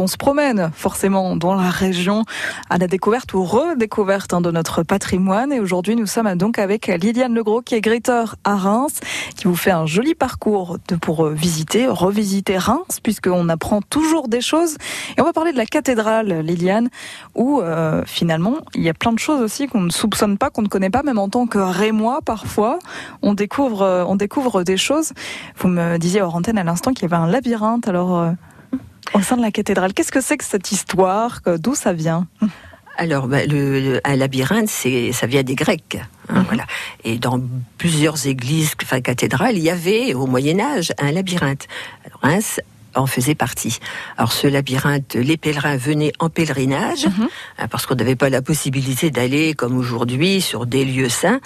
On se promène forcément dans la région à la découverte ou redécouverte hein, de notre patrimoine. Et aujourd'hui, nous sommes donc avec Liliane Legros, qui est gritteur à Reims, qui vous fait un joli parcours pour euh, visiter, revisiter Reims, puisqu'on apprend toujours des choses. Et on va parler de la cathédrale, Liliane, où euh, finalement, il y a plein de choses aussi qu'on ne soupçonne pas, qu'on ne connaît pas, même en tant que rémois, parfois. On découvre, euh, on découvre des choses. Vous me disiez hors à l'instant qu'il y avait un labyrinthe. Alors, au sein de la cathédrale. Qu'est-ce que c'est que cette histoire D'où ça vient alors, bah, le, un labyrinthe, c'est, ça vient des Grecs. Hein, mhm. voilà. Et dans plusieurs églises, enfin cathédrales, il y avait au Moyen Âge un labyrinthe. Alors, Reims en faisait partie. Alors ce labyrinthe, les pèlerins venaient en pèlerinage, mhm. hein, parce qu'on n'avait pas la possibilité d'aller, comme aujourd'hui, sur des lieux saints.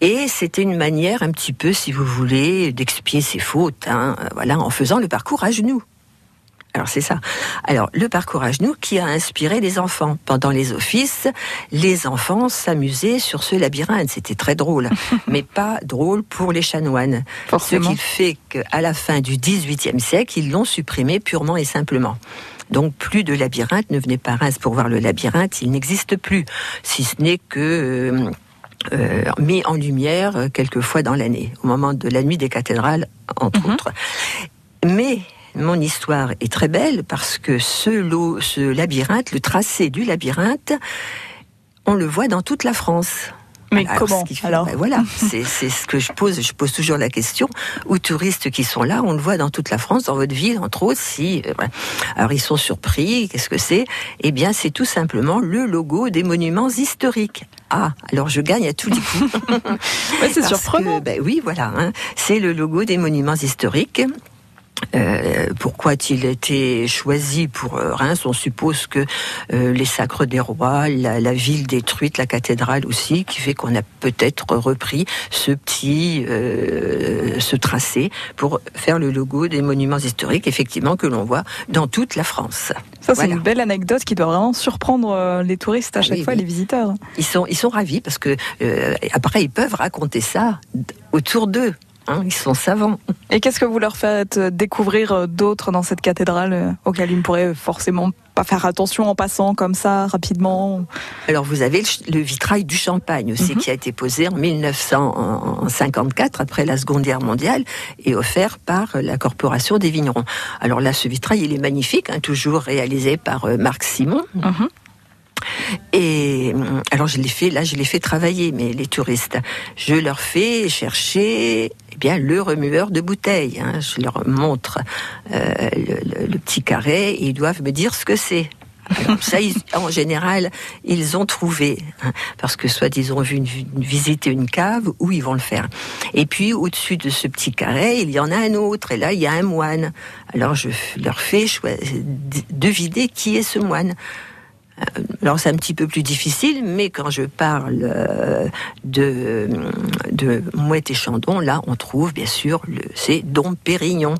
Et c'était une manière un petit peu, si vous voulez, d'expier ses fautes, hein, voilà, en faisant le parcours à genoux. Alors c'est ça. Alors le parcours à genoux qui a inspiré les enfants. Pendant les offices, les enfants s'amusaient sur ce labyrinthe. C'était très drôle, mais pas drôle pour les chanoines. Forcément. Ce qui fait qu'à la fin du XVIIIe siècle, ils l'ont supprimé purement et simplement. Donc plus de labyrinthe, ne venez pas à Reims pour voir le labyrinthe, il n'existe plus, si ce n'est que... Euh, euh mis en lumière euh, quelques fois dans l'année, au moment de la nuit des cathédrales, entre mhm. autres. Mais mon histoire est très belle parce que ce, lot, ce labyrinthe, le tracé du labyrinthe, on le voit dans toute la France. Mais comment alors ben Voilà, c'est ce que je pose. Je pose toujours la question aux touristes qui sont là. On le voit dans toute la France, dans votre ville, entre autres. Si, euh, alors ils sont surpris. Qu'est-ce que c'est? Eh bien, c'est tout simplement le logo des monuments historiques. Ah, alors je gagne à tous les coups. c'est surprenant. ben oui, voilà. Hein. c'est le logo des monuments historiques. Euh, pourquoi a-t-il été choisi pour euh, Reims? On suppose que euh, les sacres des rois, la, ville détruite, la cathédrale aussi, qui fait qu'on a peut-être repris ce petit, ce tracé pour faire le logo des monuments historiques, effectivement, que l'on voit dans toute la France. Ça, c'est une belle anecdote qui doit vraiment surprendre les touristes à ah chaque fois, les visiteurs. Ils sont, ils sont ravis parce que après, ils peuvent raconter ça autour d'eux. Hein, ils sont savants. Et qu'est-ce que vous leur faites découvrir euh, d'autres dans cette cathédrale euh, auxquelles ils ne pourraient forcément pas faire attention en passant comme ça rapidement Alors vous avez le vitrail du Champagne aussi mhm. qui a été posé en 1954 après la Seconde Guerre mondiale et offert par la Corporation des Vignerons. Alors là ce vitrail il est magnifique, hein, toujours réalisé par euh, Marc Simon. Mhm. Et hum, alors je l'ai fait, là je l'ai fait travailler, mais les touristes, je leur fais chercher bien le remueur de bouteilles. Hein. Je leur montre euh, le, petit carré et ils doivent me dire ce que c'est. Ça, en général, ils ont trouvé, hein, parce que soit ils ont vu visiter une cave, ou ils vont le faire. Et puis au-dessus de ce petit carré, il y en a un autre, et là il y a un moine. Alors je leur fais deviner qui est ce moine. Euh, alors c'est un petit peu plus difficile, mais quand je parle euh, de, de Mouette et Chandon, là on trouve bien sûr, c'est Dom Pérignon.